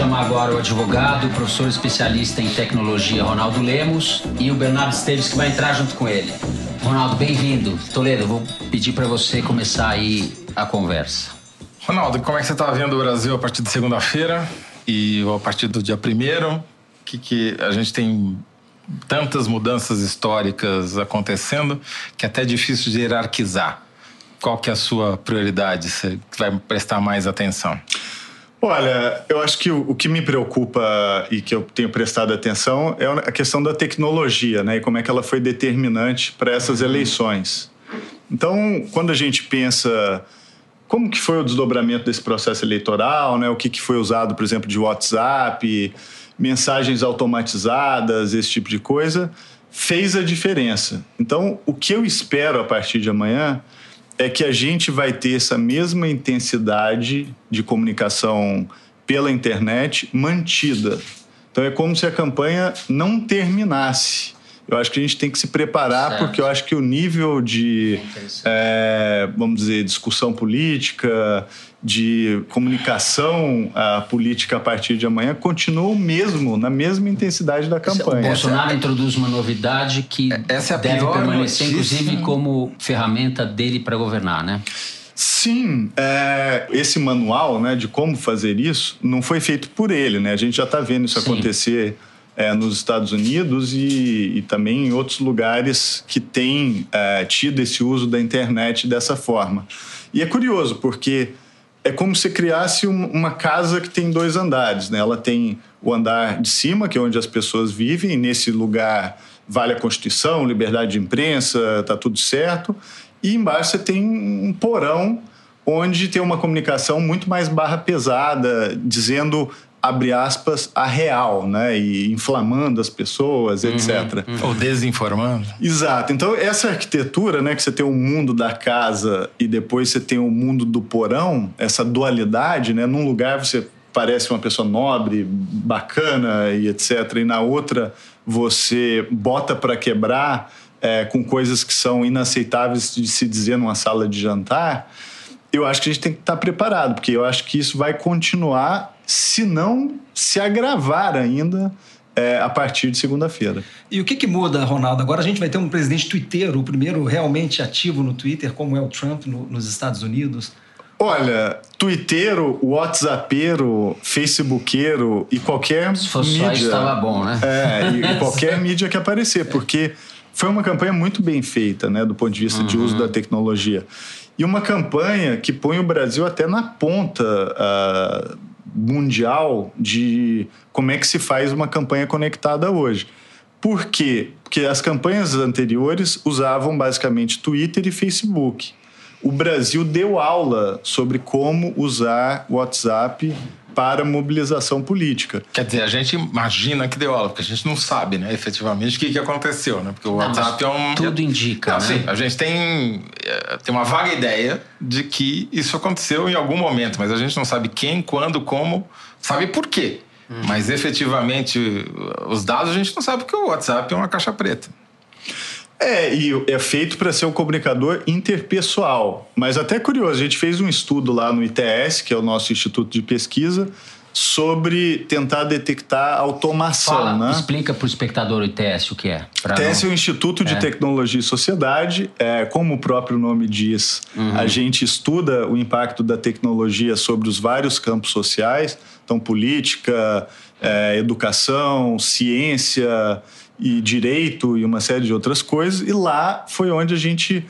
chamar agora o advogado, o professor especialista em tecnologia Ronaldo Lemos e o Bernardo Esteves que vai entrar junto com ele. Ronaldo, bem-vindo. Toledo, vou pedir para você começar aí a conversa. Ronaldo, como é que você está vendo o Brasil a partir de segunda-feira e a partir do dia primeiro? Que, que a gente tem tantas mudanças históricas acontecendo que é até difícil de hierarquizar. Qual que é a sua prioridade? Você vai prestar mais atenção? Olha, eu acho que o, que me preocupa e que eu tenho prestado atenção é a questão da tecnologia, né? E como é que ela foi determinante para essas uhum. eleições. Então, quando a gente pensa como que foi o desdobramento desse processo eleitoral, né? O que, que foi usado, por exemplo, de WhatsApp, mensagens automatizadas, esse tipo de coisa, fez a diferença. Então, o que eu espero a partir de amanhã é que a gente vai ter essa mesma intensidade de comunicação pela internet mantida. Então é como se a campanha não terminasse. Eu acho que a gente tem que se preparar, certo. porque eu acho que o nível de, é, vamos dizer, discussão política, de comunicação a política a partir de amanhã continua o mesmo, na mesma intensidade da campanha. O Bolsonaro introduz uma novidade que é, Essa é deve permanecer, notícia. inclusive, como ferramenta dele para governar, né? Sim, é, esse manual né, de como fazer isso não foi feito por ele, né? A gente já está vendo isso Sim. acontecer é, nos Estados Unidos e, e, também em outros lugares que têm é, tido esse uso da internet dessa forma. E é curioso, porque é como se criasse uma casa que tem dois andares. Né? Ela tem o andar de cima, que é onde as pessoas vivem, e nesse lugar vale a Constituição, liberdade de imprensa, está tudo certo. E embaixo você tem um porão onde tem uma comunicação muito mais barra pesada, dizendo abre aspas, a real, né? E inflamando as pessoas, uhum, etc. Uhum. Ou desinformando. Exato. Então, essa arquitetura, né? Que você tem o mundo da casa e depois você tem o mundo do porão, essa dualidade, né? Num lugar você parece uma pessoa nobre, bacana e etc. E na outra você bota para quebrar é, com coisas que são inaceitáveis de se dizer numa sala de jantar. Eu acho que a gente tem que estar preparado, porque eu acho que isso vai continuar se não se agravar ainda é, a partir de segunda-feira. E o que, que, muda, Ronaldo? Agora a gente vai ter um presidente twitteiro, o primeiro realmente ativo no Twitter, como é o Trump no, nos Estados Unidos. Olha, twitteiro, whatsappeiro, facebookeiro e qualquer Se fosse mídia... só estava bom, né? É, e qualquer mídia que aparecer, porque foi uma campanha muito bem feita, né, do ponto de vista uhum. de uso da tecnologia. E uma campanha que põe o Brasil até na ponta... Uh, mundial de como é que se faz uma campanha conectada hoje. Por quê? Porque as campanhas anteriores usavam basicamente Twitter e Facebook. O Brasil deu aula sobre como usar WhatsApp para mobilização política. Quer dizer, a gente imagina que deu aula, porque a gente não sabe, né, efetivamente, o que, que aconteceu, né? Porque o não, WhatsApp é um. Tudo indica. Não, né? Sim, a gente tem, tem uma vaga ideia de que isso aconteceu em algum momento, mas a gente não sabe quem, quando, como, sabe por quê. Hum. Mas efetivamente, os dados a gente não sabe porque o WhatsApp é uma caixa preta. É, e é feito para ser um comunicador interpessoal. Mas até curioso, a gente fez um estudo lá no ITS, que é o nosso instituto de pesquisa, sobre tentar detectar automação. Fala, né? Explica para o espectador o ITS o que é. ITS não... é o Instituto de é. Tecnologia e Sociedade. É, como o próprio nome diz, uhum. a gente estuda o impacto da tecnologia sobre os vários campos sociais, então política, é, educação, ciência e direito e uma série de outras coisas. E lá foi onde a gente,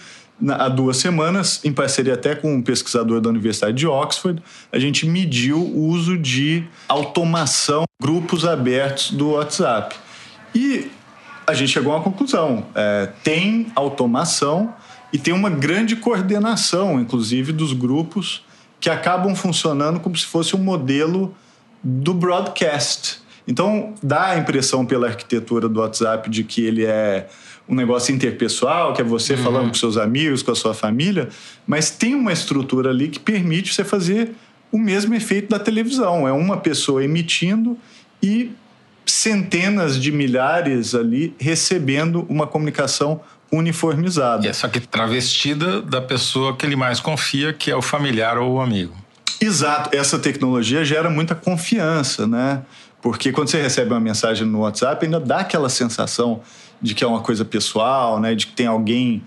há duas semanas, em parceria até com um pesquisador da Universidade de Oxford, a gente mediu o uso de automação, grupos abertos do WhatsApp. E a gente chegou a uma conclusão: é, tem automação e tem uma grande coordenação, inclusive, dos grupos que acabam funcionando como se fosse um modelo do broadcast. Então, dá a impressão pela arquitetura do WhatsApp de que ele é um negócio interpessoal, que é você uhum. falando com seus amigos, com a sua família, mas tem uma estrutura ali que permite você fazer o mesmo efeito da televisão. É uma pessoa emitindo e centenas de milhares ali recebendo uma comunicação uniformizada. E é só que travestida da pessoa que ele mais confia, que é o familiar ou o amigo. Exato. Essa tecnologia gera muita confiança, né? Porque quando você recebe uma mensagem no WhatsApp, ainda dá aquela sensação de que é uma coisa pessoal, né? De que tem alguém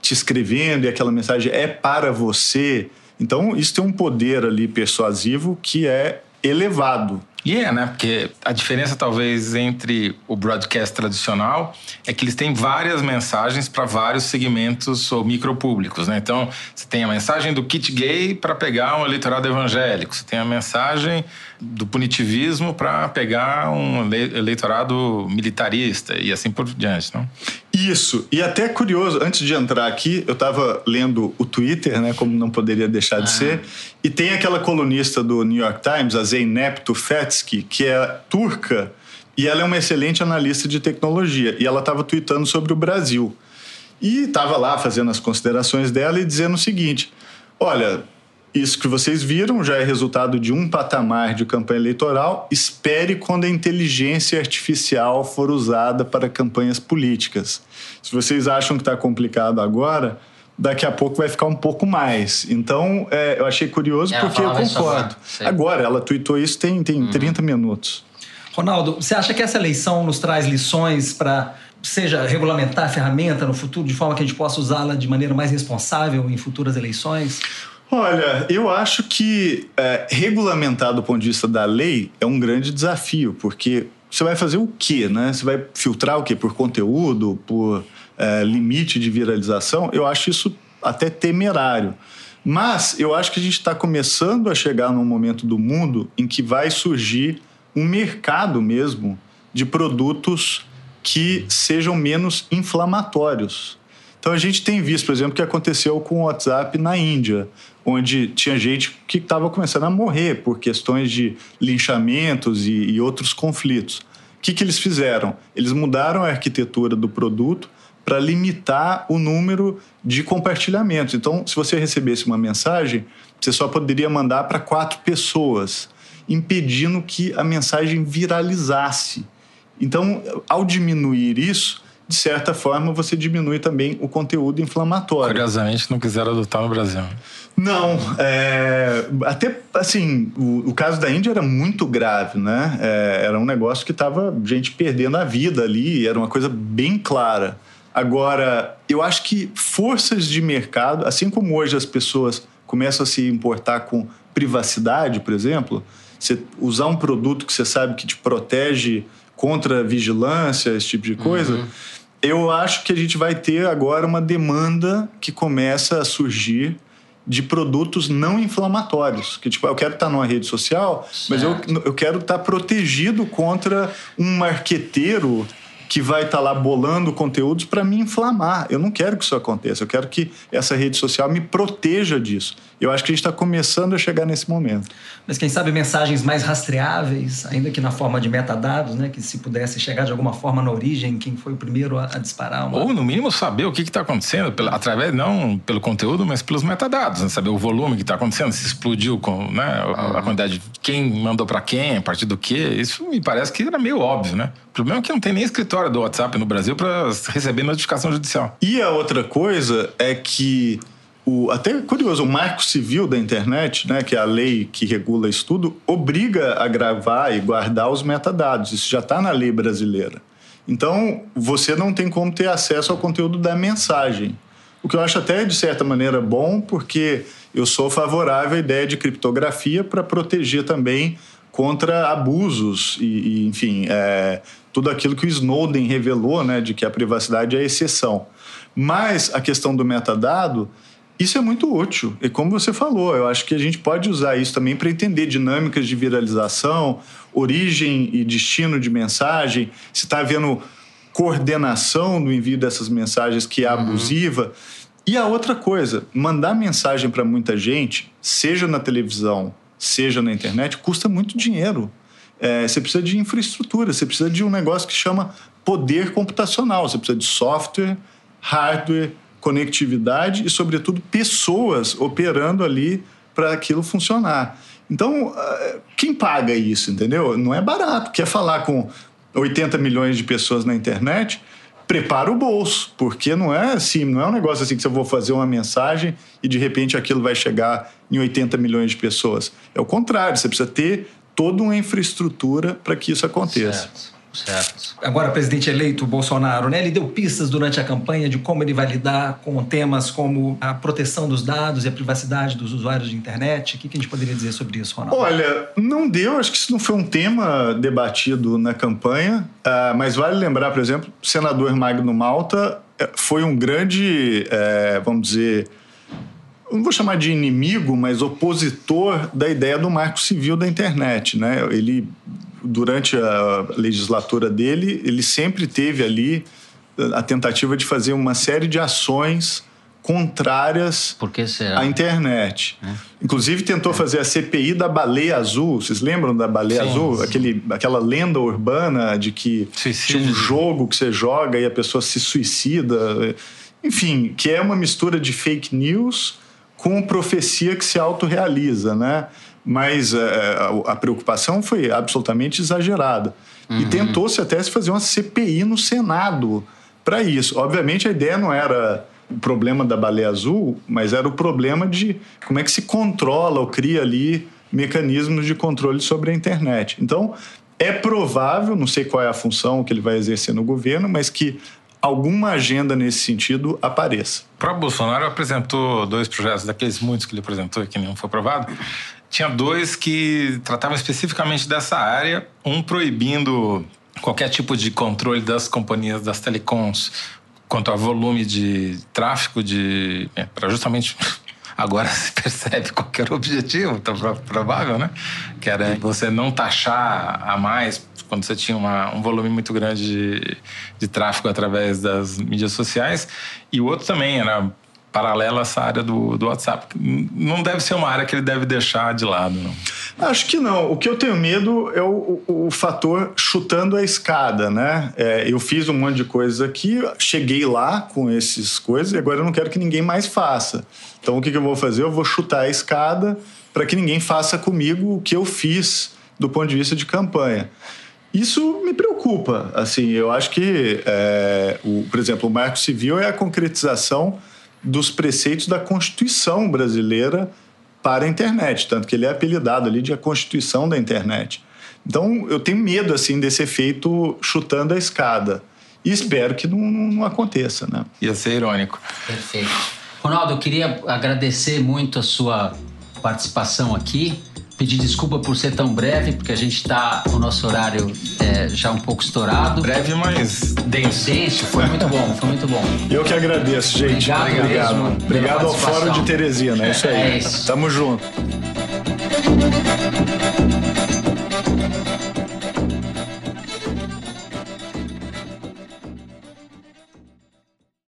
te escrevendo e aquela mensagem é para você. Então, isso tem um poder ali persuasivo que é elevado. E é, né? Porque a diferença talvez entre o broadcast tradicional é que eles têm várias mensagens para vários segmentos ou micropúblicos, né? Então, você tem a mensagem do kit gay para pegar um eleitorado evangélico, você tem a mensagem do punitivismo para pegar um eleitorado militarista e assim por diante, não? Isso. E até curioso, antes de entrar aqui, eu estava lendo o Twitter, né, como não poderia deixar de ah. ser, e tem aquela colunista do New York Times, a Zeynep Tufetsky, que é turca, e ela é uma excelente analista de tecnologia, e ela estava tweetando sobre o Brasil. E estava lá fazendo as considerações dela e dizendo o seguinte: olha, isso que vocês viram já é resultado de um patamar de campanha eleitoral. Espere quando a inteligência artificial for usada para campanhas políticas. Se vocês acham que está complicado agora, daqui a pouco vai ficar um pouco mais. Então, é, eu achei curioso ela porque eu concordo. Agora, ela tweetou isso tem, tem uhum. 30 minutos. Ronaldo, você acha que essa eleição nos traz lições para seja regulamentar a ferramenta no futuro de forma que a gente possa usá-la de maneira mais responsável em futuras eleições? Olha, eu acho que é, regulamentar do ponto de vista da lei é um grande desafio, porque você vai fazer o quê, né? Você vai filtrar o quê? Por conteúdo, por é, limite de viralização? Eu acho isso até temerário. Mas eu acho que a gente está começando a chegar num momento do mundo em que vai surgir um mercado mesmo de produtos que sejam menos inflamatórios. Então a gente tem visto, por exemplo, o que aconteceu com o WhatsApp na Índia onde tinha gente que estava começando a morrer por questões de linchamentos e, e outros conflitos. O que, que eles fizeram? Eles mudaram a arquitetura do produto para limitar o número de compartilhamentos. Então, se você recebesse uma mensagem, você só poderia mandar para quatro pessoas, impedindo que a mensagem viralizasse. Então, ao diminuir isso, de certa forma, você diminui também o conteúdo inflamatório. Curiosamente, não quiseram adotar no Brasil. Não, é, até assim, o, o, caso da Índia era muito grave, né? É, era um negócio que estava gente perdendo a vida ali, era uma coisa bem clara. Agora, eu acho que forças de mercado, assim como hoje as pessoas começam a se importar com privacidade, por exemplo, você usar um produto que você sabe que te protege contra vigilância, esse tipo de coisa. Uhum. Eu acho que a gente vai ter agora uma demanda que começa a surgir de produtos não inflamatórios. Que, tipo, eu quero estar numa rede social, certo. mas eu, eu quero estar protegido contra um marqueteiro que vai estar lá bolando conteúdos para me inflamar. Eu não quero que isso aconteça. Eu quero que essa rede social me proteja disso. Eu acho que a gente está começando a chegar nesse momento. Mas quem sabe mensagens mais rastreáveis, ainda que na forma de metadados, né? Que se pudesse chegar de alguma forma na origem, quem foi o primeiro a, a disparar. Uma... Ou, no mínimo, saber o que está acontecendo, pela, através, não pelo conteúdo, mas pelos metadados. Né? Saber o volume que está acontecendo, se explodiu, com, né? a, a quantidade de quem mandou para quem, a partir do quê. Isso me parece que era meio óbvio, né? Problema é que não tem nem escritório do WhatsApp no Brasil para receber notificação judicial. E a outra coisa é que o, até curioso, o Marco Civil da Internet, né, que é a lei que regula isso tudo, obriga a gravar e guardar os metadados. Isso já está na lei brasileira. Então, você não tem como ter acesso ao conteúdo da mensagem. O que eu acho até, de certa maneira, bom, porque eu sou favorável à ideia de criptografia para proteger também contra abusos e, e enfim, é, tudo aquilo que o Snowden revelou, né, de que a privacidade é exceção. Mas a questão do metadado isso é muito útil. E como você falou, eu acho que a gente pode usar isso também para entender dinâmicas de viralização, origem e destino de mensagem, se está havendo coordenação no envio dessas mensagens que é uhum. abusiva. Uhum. E a outra coisa, mandar mensagem para muita gente, seja na televisão, seja na internet, custa muito dinheiro. É, você precisa de infraestrutura, você precisa de um negócio que chama poder computacional, você precisa de software, hardware, conectividade e, sobretudo, pessoas operando ali para aquilo funcionar. Então, ah, quem paga isso, entendeu? Não é barato. Quer falar com 80 milhões de pessoas na internet, prepara o bolso, porque não é assim, não é um negócio assim que você vou fazer uma mensagem e de repente aquilo vai chegar em 80 milhões de pessoas. É o contrário, você precisa ter toda uma infraestrutura para que isso aconteça. Certo. Certo. Agora, presidente eleito Bolsonaro, né, ele deu pistas durante a campanha de como ele vai lidar com temas como a proteção dos dados e a privacidade dos usuários de internet. O que a gente poderia dizer sobre isso, Ronaldo? Olha, não deu, acho que isso não foi um tema debatido na campanha, ah, mas vale lembrar, por exemplo, o senador Magno Malta eh, foi um grande, é, vamos dizer, não vou chamar de inimigo, mas opositor da ideia do marco civil da internet. Né? Ele durante a legislatura dele, ele sempre teve ali a tentativa de fazer uma série de ações contrárias à internet. É. Inclusive tentou é. fazer a CPI da baleia azul. Vocês lembram da baleia sim, azul? Sim. Aquele, aquela lenda urbana de que Suicídio. tinha um jogo que você joga e a pessoa se suicida. Enfim, que é uma mistura de fake news com profecia que se autorrealiza, né? Mas é, a, a, preocupação foi absolutamente exagerada. Uhum. E tentou-se até se fazer uma CPI no Senado para isso. Obviamente a ideia não era o problema da baleia azul, mas era o problema de como é que se controla ou cria ali mecanismos de controle sobre a internet. Então, é provável, não sei qual é a função que ele vai exercer no governo, mas que alguma agenda nesse sentido apareça. O próprio Bolsonaro apresentou dois projetos, daqueles muitos que ele apresentou e que não foi aprovado, tinha dois que tratavam especificamente dessa área, um proibindo qualquer tipo de controle das companhias das telecoms quanto ao volume de tráfego de é, para justamente agora se percebe qualquer objetivo, tá provável, né? Que era você não taxar a mais quando você tinha uma, um volume muito grande de, de tráfego através das mídias sociais. E o outro também era paralela a essa área do, do WhatsApp. Não deve ser uma área que ele deve deixar de lado, não. Acho que não. O que eu tenho medo é o, o, o fator chutando a escada, né? É, eu fiz um monte de coisas aqui, cheguei lá com essas coisas e agora eu não quero que ninguém mais faça. Então o que, que eu vou fazer? Eu vou chutar a escada para que ninguém faça comigo o que eu fiz do ponto de vista de campanha. Isso me preocupa. Assim, eu acho que, é, o, por exemplo, o Marco Civil é a concretização dos preceitos da Constituição brasileira para a internet, tanto que ele é apelidado ali de a Constituição da internet. Então, eu tenho medo assim desse efeito chutando a escada. E espero que não, não aconteça, né? Ia ser irônico. Perfeito. Ronaldo, eu queria agradecer muito a sua participação aqui pedir desculpa por ser tão breve, porque a gente está com o nosso horário é, já um pouco estourado. Breve, mas denso. Denso, foi muito bom, foi muito bom. Eu que agradeço, gente. Obrigado. Obrigado, Obrigado ao Fórum de Teresina, é isso aí. É, é isso. Tamo junto.